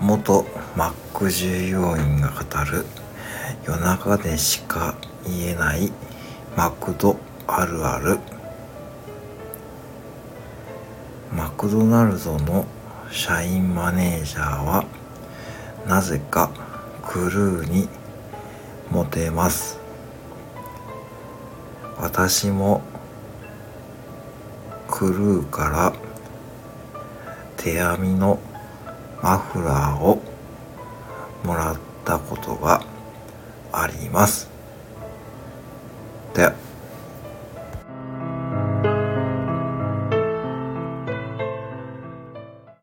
元マック従業員が語る夜中でしか言えないマクドあるある。マクドナルドの社員マネージャーはなぜかクルーにモテます。私もクルーから手編みのマフラーをもらったことがあります。で